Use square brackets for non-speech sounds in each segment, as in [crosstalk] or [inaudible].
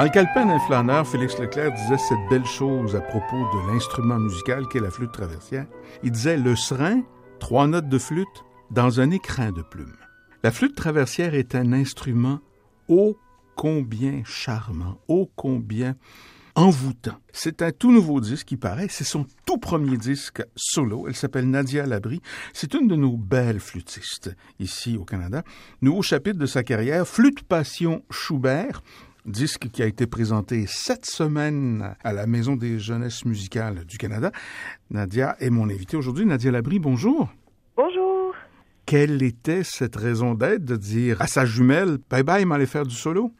Dans le calepin d'un flâneur, Félix Leclerc disait cette belle chose à propos de l'instrument musical qu'est la flûte traversière. Il disait le serin, trois notes de flûte, dans un écrin de plumes. La flûte traversière est un instrument ô combien charmant, ô combien envoûtant. C'est un tout nouveau disque qui paraît, c'est son tout premier disque solo. Elle s'appelle Nadia Labrie. C'est une de nos belles flûtistes ici au Canada. Nouveau chapitre de sa carrière, Flûte Passion Schubert, disque qui a été présenté cette semaine à la Maison des Jeunesses musicales du Canada. Nadia est mon invitée aujourd'hui. Nadia Labrie, bonjour. Bonjour. Quelle était cette raison d'être de dire à sa jumelle, bye bye, m'allez faire du solo?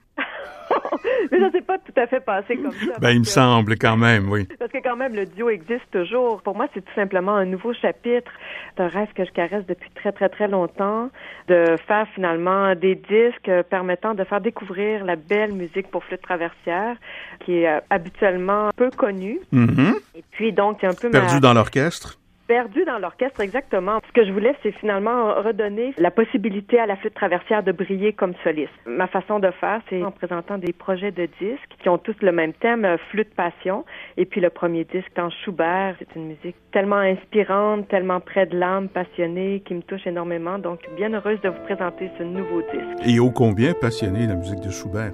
Mais ça s'est pas tout à fait passé comme ça. Ben, il me semble quand même, oui. Parce que quand même, le duo existe toujours. Pour moi, c'est tout simplement un nouveau chapitre d'un rêve que je caresse depuis très, très, très longtemps, de faire finalement des disques permettant de faire découvrir la belle musique pour flûte traversière, qui est euh, habituellement peu connue. Mhm. Et puis, donc, c'est un peu Perdu ma... dans l'orchestre. Perdu dans l'orchestre, exactement. Ce que je voulais, c'est finalement redonner la possibilité à la flûte traversière de briller comme soliste. Ma façon de faire, c'est en présentant des projets de disques qui ont tous le même thème, euh, flûte passion. Et puis le premier disque, en Schubert, c'est une musique tellement inspirante, tellement près de l'âme, passionnée, qui me touche énormément. Donc, bien heureuse de vous présenter ce nouveau disque. Et ô combien passionné la musique de Schubert.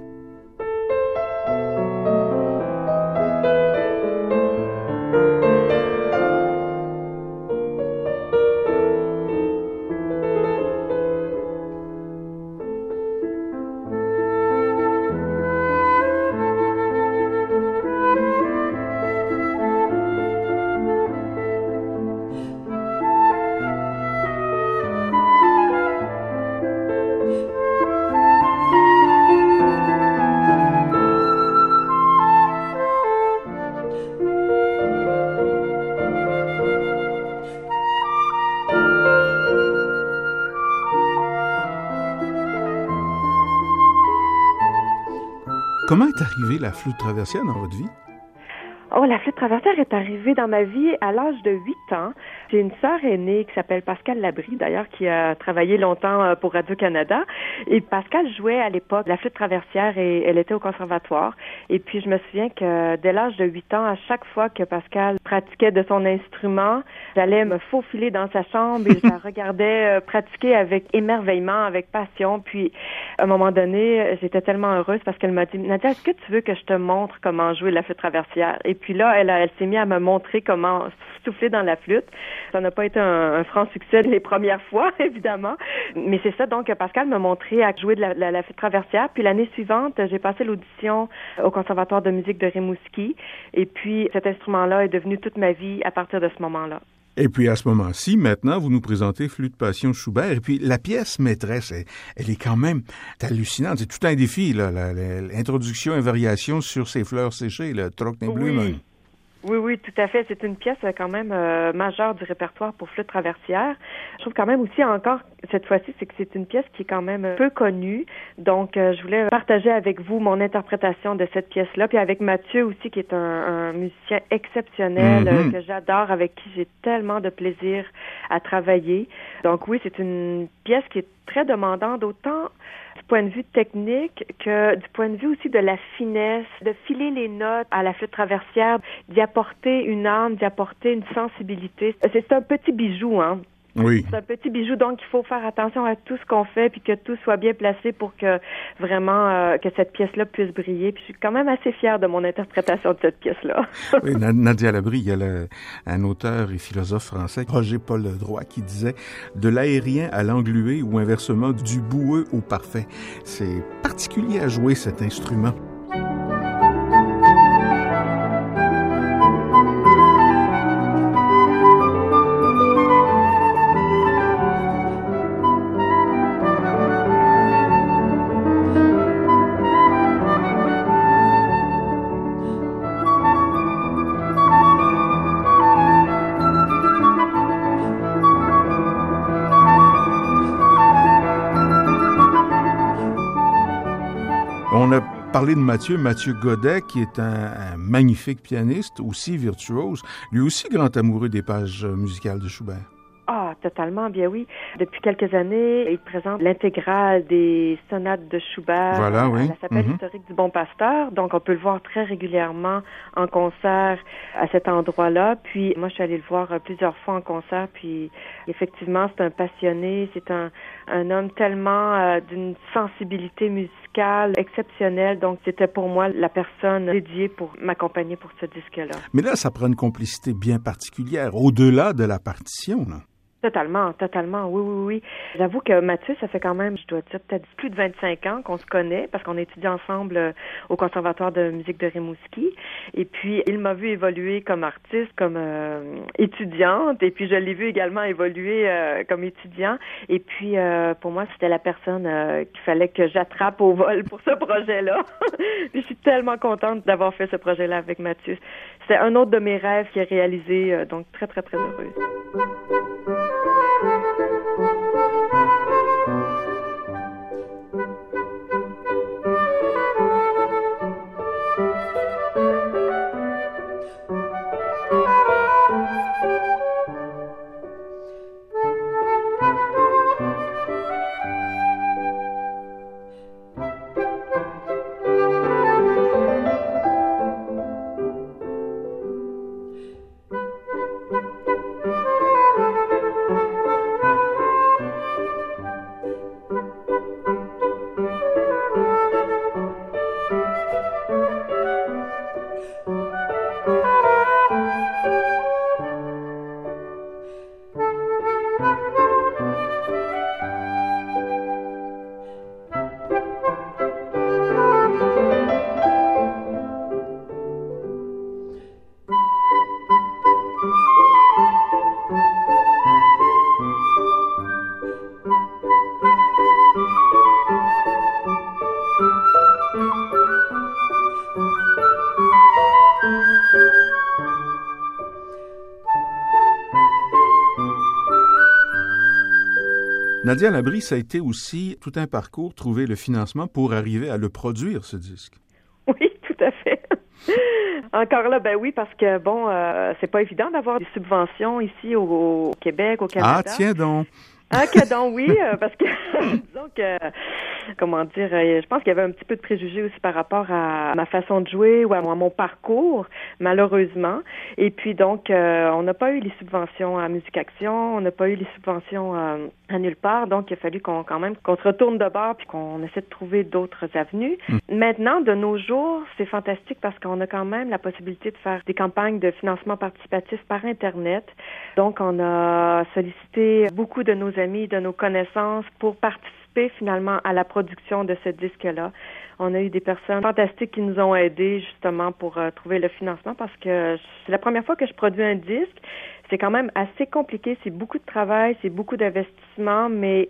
Comment est arrivée la flûte traversière dans votre vie? Oh, la flûte traversière est arrivée dans ma vie à l'âge de 8 ans. J'ai une sœur aînée qui s'appelle Pascal Labrie, d'ailleurs, qui a travaillé longtemps euh, pour Radio-Canada. Et Pascal jouait à l'époque la flûte traversière et elle était au conservatoire. Et puis, je me souviens que dès l'âge de 8 ans, à chaque fois que Pascal pratiquait de son instrument, j'allais me faufiler dans sa chambre et je la [laughs] regardais euh, pratiquer avec émerveillement, avec passion. Puis, à un moment donné, j'étais tellement heureuse parce qu'elle m'a dit, Nadia, est-ce que tu veux que je te montre comment jouer la flûte traversière? Et puis là, elle, a- elle s'est mise à me montrer comment souffler dans la flûte. Ça n'a pas été un, un franc succès les premières fois, [laughs] évidemment. Mais c'est ça, donc, Pascal m'a montré à jouer de la, la, traversière. Puis l'année suivante, j'ai passé l'audition au Conservatoire de musique de Rimouski. Et puis, cet instrument-là est devenu toute ma vie à partir de ce moment-là. Et puis à ce moment-ci, maintenant, vous nous présentez Flûte Passion Schubert. Et puis la pièce maîtresse, elle, elle est quand même hallucinante. C'est tout un défi, là, l'introduction et variation sur ces fleurs séchées, le Trockneblumen. Oui. Oui, oui, tout à fait. C'est une pièce euh, quand même euh, majeure du répertoire pour flûte traversière. Je trouve quand même aussi encore cette fois-ci, c'est que c'est une pièce qui est quand même peu connue. Donc, euh, je voulais partager avec vous mon interprétation de cette pièce-là, puis avec Mathieu aussi, qui est un, un musicien exceptionnel Mhm. euh, que j'adore, avec qui j'ai tellement de plaisir à travailler. Donc, oui, c'est une pièce qui est très demandante, autant point de vue technique que du point de vue aussi de la finesse, de filer les notes à la flûte traversière, d'y apporter une âme, d'y apporter une sensibilité. C'est un petit bijou, hein. Oui. C'est un petit bijou, donc il faut faire attention à tout ce qu'on fait, puis que tout soit bien placé pour que vraiment euh, que cette pièce-là puisse briller. Puis je suis quand même assez fière de mon interprétation de cette pièce-là. [laughs] Oui, Na- Nadia Labrie, il y a le- un auteur et philosophe français, Roger Paul Droit, qui disait de l'aérien à l'englué ou inversement du boueux au parfait. C'est particulier à jouer cet instrument. Parlé de Mathieu, Mathieu Godet, qui est un, un magnifique pianiste, aussi virtuose, lui aussi grand amoureux des pages musicales de Schubert. Ah, totalement, bien oui. Depuis quelques années, il présente l'intégrale des sonates de Schubert voilà, oui. à la chapelle Mhm. historique du Bon Pasteur. Donc, on peut le voir très régulièrement en concert à cet endroit-là. Puis, moi, je suis allée le voir euh, plusieurs fois en concert. Puis, effectivement, c'est un passionné. C'est un, un homme tellement euh, d'une sensibilité musicale exceptionnelle. Donc, c'était pour moi la personne dédiée pour m'accompagner pour ce disque-là. Mais là, ça prend une complicité bien particulière, au-delà de la partition. Totalement, totalement, oui, oui, oui. J'avoue que Mathieu, ça fait quand même, je dois dire, peut-être plus de 25 ans qu'on se connaît parce qu'on étudie ensemble euh, au Conservatoire de musique de Rimouski. Et puis, il m'a vu évoluer comme artiste, comme euh, étudiante. Et puis, je l'ai vu également évoluer euh, comme étudiant. Et puis, euh, pour moi, c'était la personne euh, qu'il fallait que j'attrape au vol pour ce projet-là. [laughs] je suis tellement contente d'avoir fait ce projet-là avec Mathieu. C'est un autre de mes rêves qui est réalisé, euh, donc très, très, très heureuse. Nadia Labrie, ça a été aussi tout un parcours, trouver le financement pour arriver à le produire, ce disque. Oui, tout à fait. [laughs] Encore là, ben oui, parce que bon, euh, c'est pas évident d'avoir des subventions ici au, au Québec, au Canada. Ah, tiens donc. Ah, que donc oui, euh, parce que [laughs] disons que comment dire, euh, je pense qu'il y avait un petit peu de préjugés aussi par rapport à ma façon de jouer ou à mon, parcours, malheureusement. Et puis donc, euh, on n'a pas eu les subventions à Musique Action, on n'a pas eu les subventions euh, à nulle part. Donc, il a fallu qu'on quand même qu'on se retourne de bord puis qu'on essaie de trouver d'autres avenues. Maintenant, de nos jours, c'est fantastique parce qu'on a quand même la possibilité de faire des campagnes de financement participatif par Internet. Donc, on a sollicité beaucoup de nos amis, de nos connaissances pour participer finalement à la production de ce disque-là. On a eu des personnes fantastiques qui nous ont aidés justement pour euh, trouver le financement parce que c'est la première fois que je produis un disque. C'est quand même assez compliqué, c'est beaucoup de travail, c'est beaucoup d'investissement, mais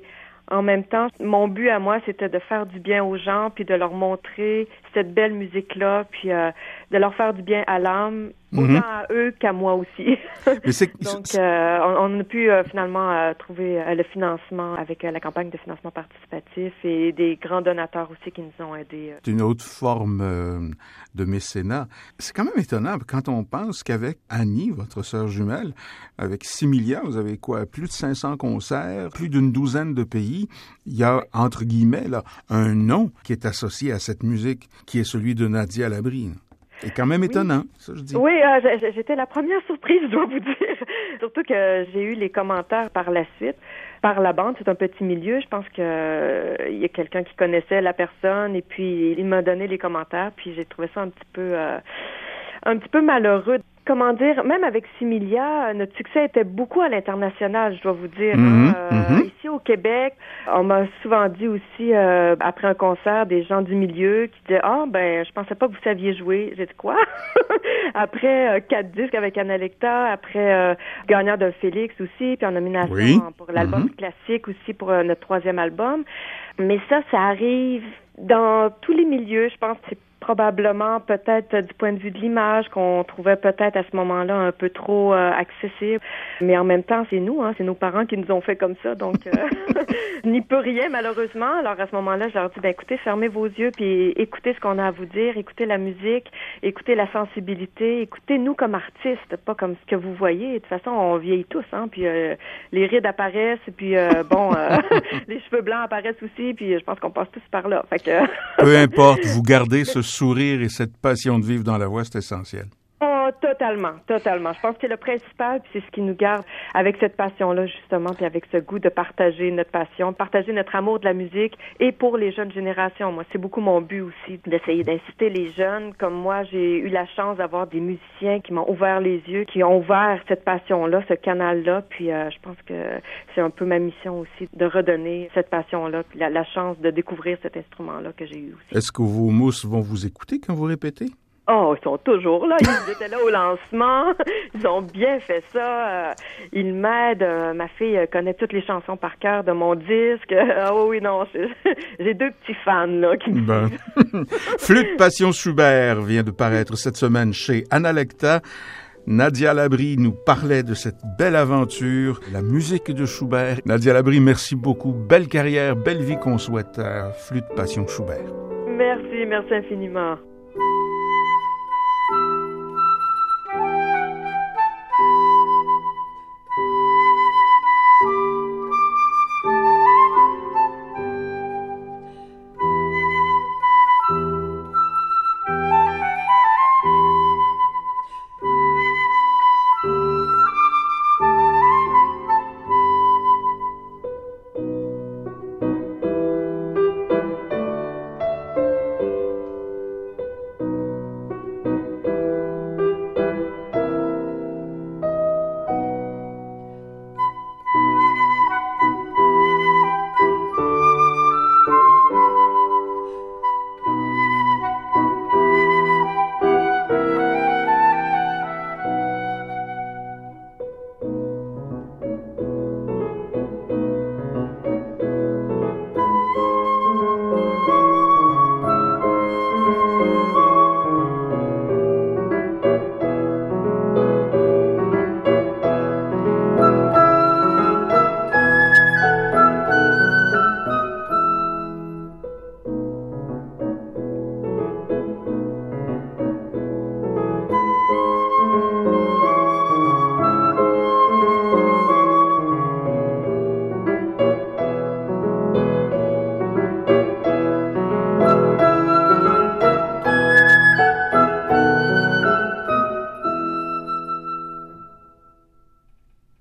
en même temps, mon but à moi, c'était de faire du bien aux gens, puis de leur montrer cette belle musique-là, puis euh, de leur faire du bien à l'âme, Mhm. autant à eux qu'à moi aussi. [laughs] Donc, euh, on, on a pu euh, finalement euh, trouver euh, le financement avec la campagne de financement participatif et des grands donateurs aussi qui nous ont aidés. c'est une autre forme de mécénat. C'est quand même étonnant quand on pense qu'avec Annie, votre sœur jumelle, avec 6 milliards, vous avez quoi, plus de 500 concerts, plus d'une douzaine de pays. Il y a, entre guillemets, là, un nom qui est associé à cette musique, qui est celui de Nadia Labrie. C'est quand même étonnant, ça je dis. Oui, euh, j'étais la première surprise, je dois vous dire. [laughs] Surtout que j'ai eu les commentaires par la suite. Par la bande, c'est un petit milieu. Je pense que euh, il y a quelqu'un qui connaissait la personne et puis il m'a donné les commentaires. Puis j'ai trouvé ça un petit peu, euh, un petit peu malheureux. Comment dire, même avec Similia, notre succès était beaucoup à l'international, je dois vous dire. Mhm, hein. Euh, mhm. Ici au Québec, on m'a souvent dit aussi euh, après un concert des gens du milieu qui disaient ah ben je pensais pas que vous saviez jouer. J'ai dit quoi? [laughs] Après euh, quatre disques avec Analecta, après euh, gagnant d'un Félix aussi, puis en nomination Oui. pour l'album Mhm. classique aussi pour notre troisième album. Mais ça, ça arrive dans tous les milieux. Je pense que c'est probablement peut-être du point de vue de l'image qu'on trouvait peut-être à ce moment-là un peu trop euh, accessible. Mais en même temps, c'est nous, hein, c'est nos parents qui nous ont fait comme ça, donc euh, [laughs] n'y peut rien malheureusement. Alors à ce moment-là, je leur dis ben écoutez, fermez vos yeux puis écoutez ce qu'on a à vous dire, écoutez la musique, écoutez la sensibilité, écoutez nous comme artistes, pas comme ce que vous voyez. De toute façon, on vieillit tous, hein, puis euh, les rides apparaissent, puis bon, [laughs] les cheveux blancs apparaissent aussi, puis je pense qu'on passe tous par là. Fait que Peu importe, vous gardez ce sourire et cette passion de vivre dans la voix, c'est essentiel. Oh, totalement, totalement. Je pense que le principal, c'est ce qui nous garde avec cette passion-là, justement, puis avec ce goût de partager notre passion, partager notre amour de la musique et pour les jeunes générations. Moi, c'est beaucoup mon but aussi, d'essayer d'inciter les jeunes. Comme moi, j'ai eu la chance d'avoir des musiciens qui m'ont ouvert les yeux, qui ont ouvert cette passion-là, ce canal-là. Puis, euh, je pense que c'est un peu ma mission aussi de redonner cette passion-là, puis la, la chance de découvrir cet instrument-là que j'ai eu aussi. Est-ce que vos mousses vont vous écouter quand vous répétez? Oh, ils sont toujours là. Ils [laughs] étaient là au lancement. Ils ont bien fait ça. Euh, ils m'aident. Euh, ma fille connaît toutes les chansons par cœur de mon disque. [laughs] Ah oui, non, [laughs] j'ai deux petits fans là qui me Ben. Flûte Passion Schubert vient de paraître cette semaine chez Analecta. Nadia Labrie nous parlait de cette belle aventure, la musique de Schubert. Nadia Labrie, merci beaucoup. Belle carrière, belle vie qu'on souhaite à Flûte Passion Schubert. Merci, merci infiniment.